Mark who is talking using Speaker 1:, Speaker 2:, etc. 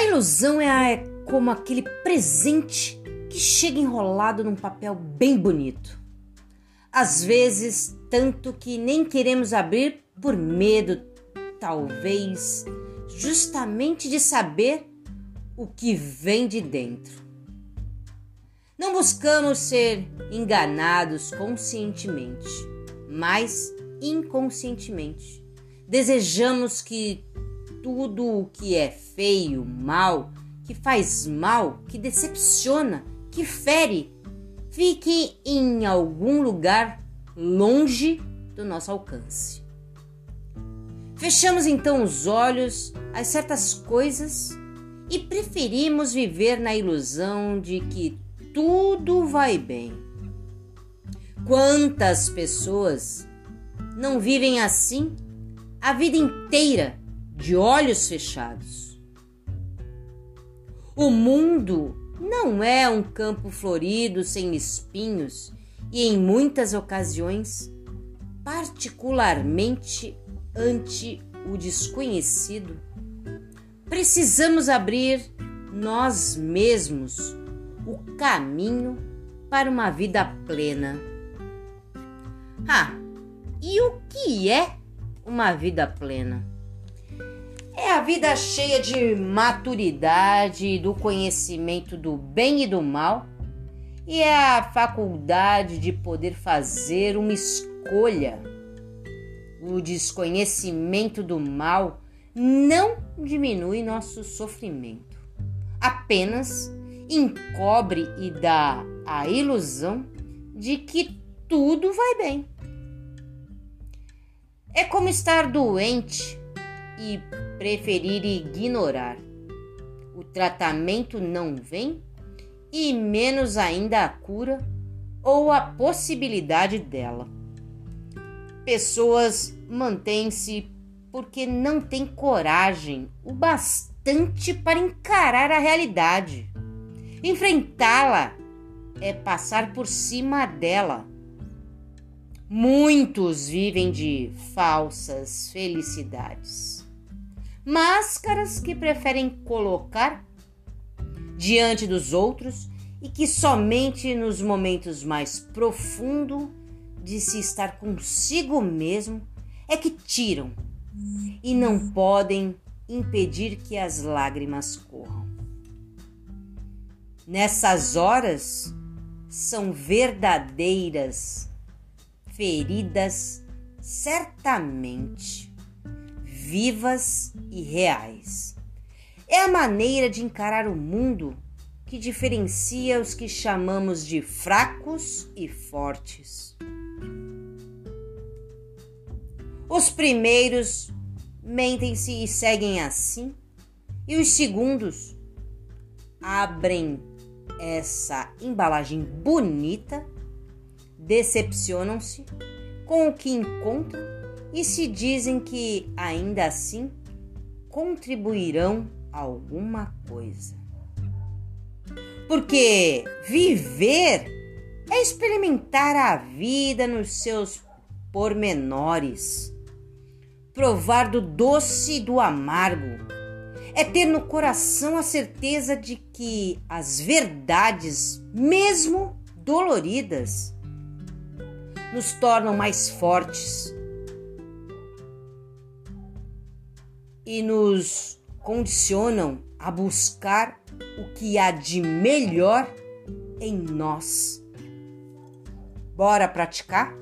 Speaker 1: ilusão é como aquele presente que chega enrolado num papel bem bonito. Às vezes, tanto que nem queremos abrir por medo, talvez, justamente de saber o que vem de dentro. Não buscamos ser enganados conscientemente, mas inconscientemente. Desejamos que tudo o que é feio, mal, que faz mal, que decepciona, que fere, fique em algum lugar longe do nosso alcance. Fechamos então os olhos a certas coisas e preferimos viver na ilusão de que tudo vai bem. Quantas pessoas não vivem assim a vida inteira, de olhos fechados? O mundo não é um campo florido sem espinhos e, em muitas ocasiões, particularmente ante o desconhecido, precisamos abrir nós mesmos o caminho para uma vida plena. Ah, e o que é uma vida plena? A vida cheia de maturidade, do conhecimento do bem e do mal, e é a faculdade de poder fazer uma escolha. O desconhecimento do mal não diminui nosso sofrimento, apenas encobre e dá a ilusão de que tudo vai bem. É como estar doente e preferir ignorar. O tratamento não vem e menos ainda a cura ou a possibilidade dela. Pessoas mantêm-se porque não têm coragem o bastante para encarar a realidade. Enfrentá-la é passar por cima dela. Muitos vivem de falsas felicidades, máscaras que preferem colocar diante dos outros e que somente nos momentos mais profundos de se estar consigo mesmo é que tiram e não podem impedir que as lágrimas corram. Nessas horas são verdadeiras feridas, certamente vivas e reais. É a maneira de encarar o mundo que diferencia os que chamamos de fracos e fortes. Os primeiros mentem-se e seguem assim, e os segundos abrem essa embalagem bonita, decepcionam-se com o que encontram e se dizem que ainda assim contribuirão alguma coisa. Porque viver é experimentar a vida nos seus pormenores, provar do doce e do amargo, é ter no coração a certeza de que as verdades, mesmo doloridas, nos tornam mais fortes e nos condicionam a buscar o que há de melhor em nós. Bora praticar?